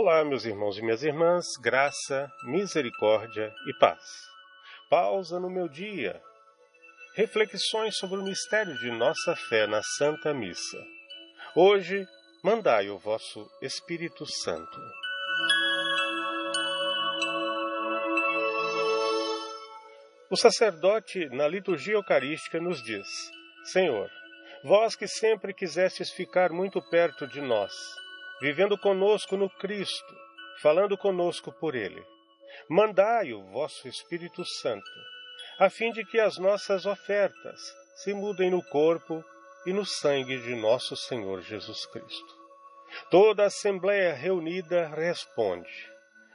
Olá, meus irmãos e minhas irmãs, graça, misericórdia e paz. Pausa no meu dia. Reflexões sobre o mistério de nossa fé na Santa Missa. Hoje, mandai o vosso Espírito Santo. O sacerdote, na liturgia eucarística, nos diz: Senhor, vós que sempre quisestes ficar muito perto de nós, vivendo conosco no Cristo, falando conosco por Ele. Mandai o vosso Espírito Santo, a fim de que as nossas ofertas se mudem no corpo e no sangue de nosso Senhor Jesus Cristo. Toda a Assembleia reunida responde: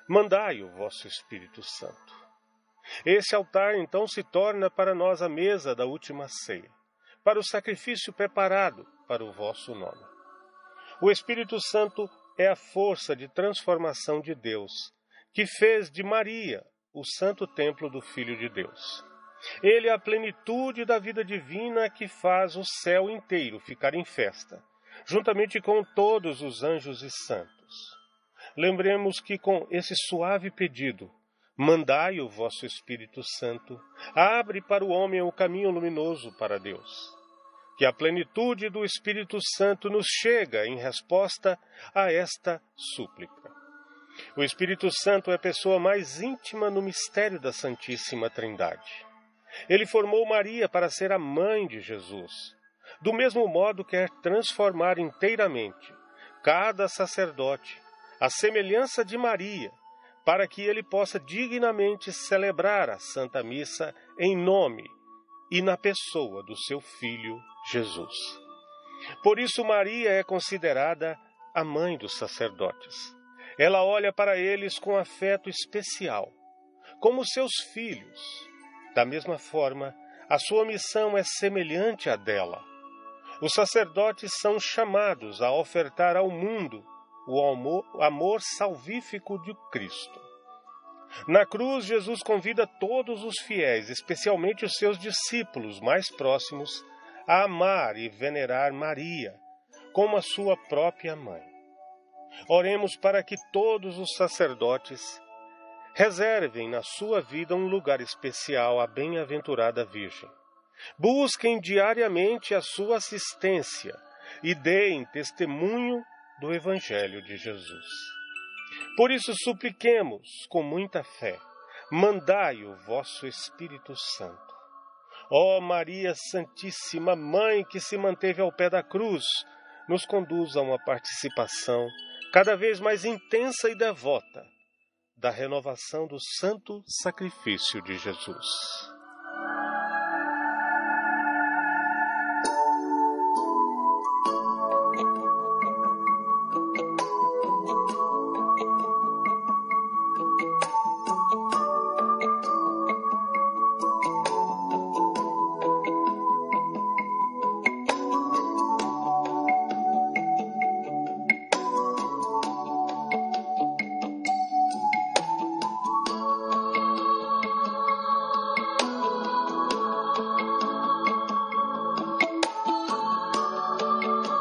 Mandai o vosso Espírito Santo. Esse altar então se torna para nós a mesa da última ceia, para o sacrifício preparado para o vosso nome. O Espírito Santo é a força de transformação de Deus, que fez de Maria o santo templo do Filho de Deus. Ele é a plenitude da vida divina que faz o céu inteiro ficar em festa, juntamente com todos os anjos e santos. Lembremos que com esse suave pedido, mandai o vosso Espírito Santo, abre para o homem o caminho luminoso para Deus que a plenitude do Espírito Santo nos chega em resposta a esta súplica. O Espírito Santo é a pessoa mais íntima no mistério da Santíssima Trindade. Ele formou Maria para ser a mãe de Jesus. Do mesmo modo, quer transformar inteiramente cada sacerdote à semelhança de Maria, para que ele possa dignamente celebrar a Santa Missa em nome e na pessoa do seu Filho Jesus. Por isso, Maria é considerada a mãe dos sacerdotes. Ela olha para eles com afeto especial, como seus filhos. Da mesma forma, a sua missão é semelhante à dela. Os sacerdotes são chamados a ofertar ao mundo o amor, salvífico de Cristo. Na cruz, Jesus convida todos os fiéis, especialmente os seus discípulos mais próximos, a amar e venerar Maria como a sua própria mãe. Oremos para que todos os sacerdotes reservem na sua vida um lugar especial à bem-aventurada Virgem. Busquem diariamente a sua assistência e deem testemunho do Evangelho de Jesus. Por isso, supliquemos com muita fé: mandai o vosso Espírito Santo Ó oh, Maria Santíssima, Mãe que se manteve ao pé da cruz, nos conduz a uma participação cada vez mais intensa e devota da renovação do santo sacrifício de Jesus.